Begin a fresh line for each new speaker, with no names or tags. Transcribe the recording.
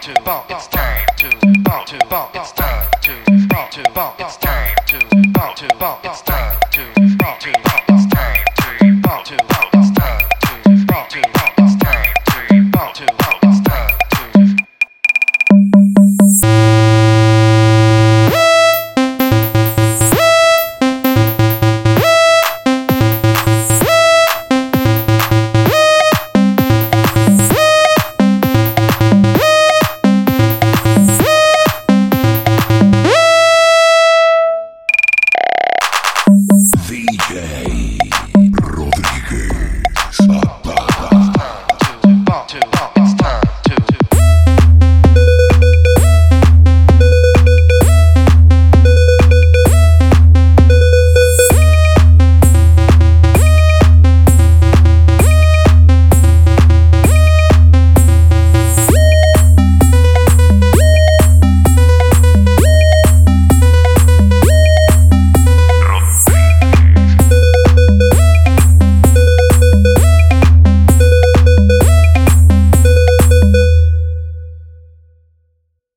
to bump. It's time to bump to bump. It's time to bump to bump. It's time to bump to bump. It's time to bump to bump. It's time to bump to bump. It's time to bump to bump.